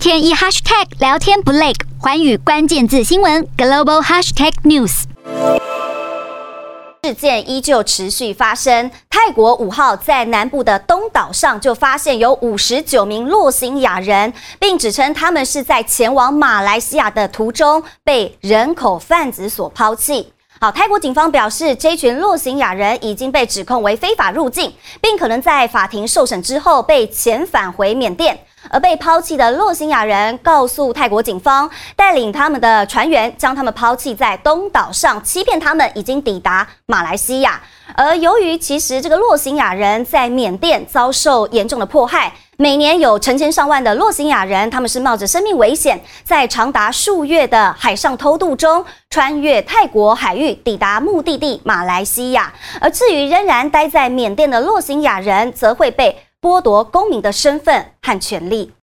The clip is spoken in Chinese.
天一 hashtag 聊天不累，环宇关键字新闻 global hashtag news。事件依旧持续发生。泰国五号在南部的东岛上就发现有五十九名洛辛亚人，并指称他们是在前往马来西亚的途中被人口贩子所抛弃。好，泰国警方表示，这群洛辛亚人已经被指控为非法入境，并可能在法庭受审之后被遣返回缅甸。而被抛弃的洛辛亚人告诉泰国警方，带领他们的船员将他们抛弃在东岛上，欺骗他们已经抵达马来西亚。而由于其实这个洛辛亚人在缅甸遭受严重的迫害，每年有成千上万的洛辛亚人，他们是冒着生命危险，在长达数月的海上偷渡中，穿越泰国海域抵达目的地马来西亚。而至于仍然待在缅甸的洛辛亚人，则会被剥夺公民的身份和权利。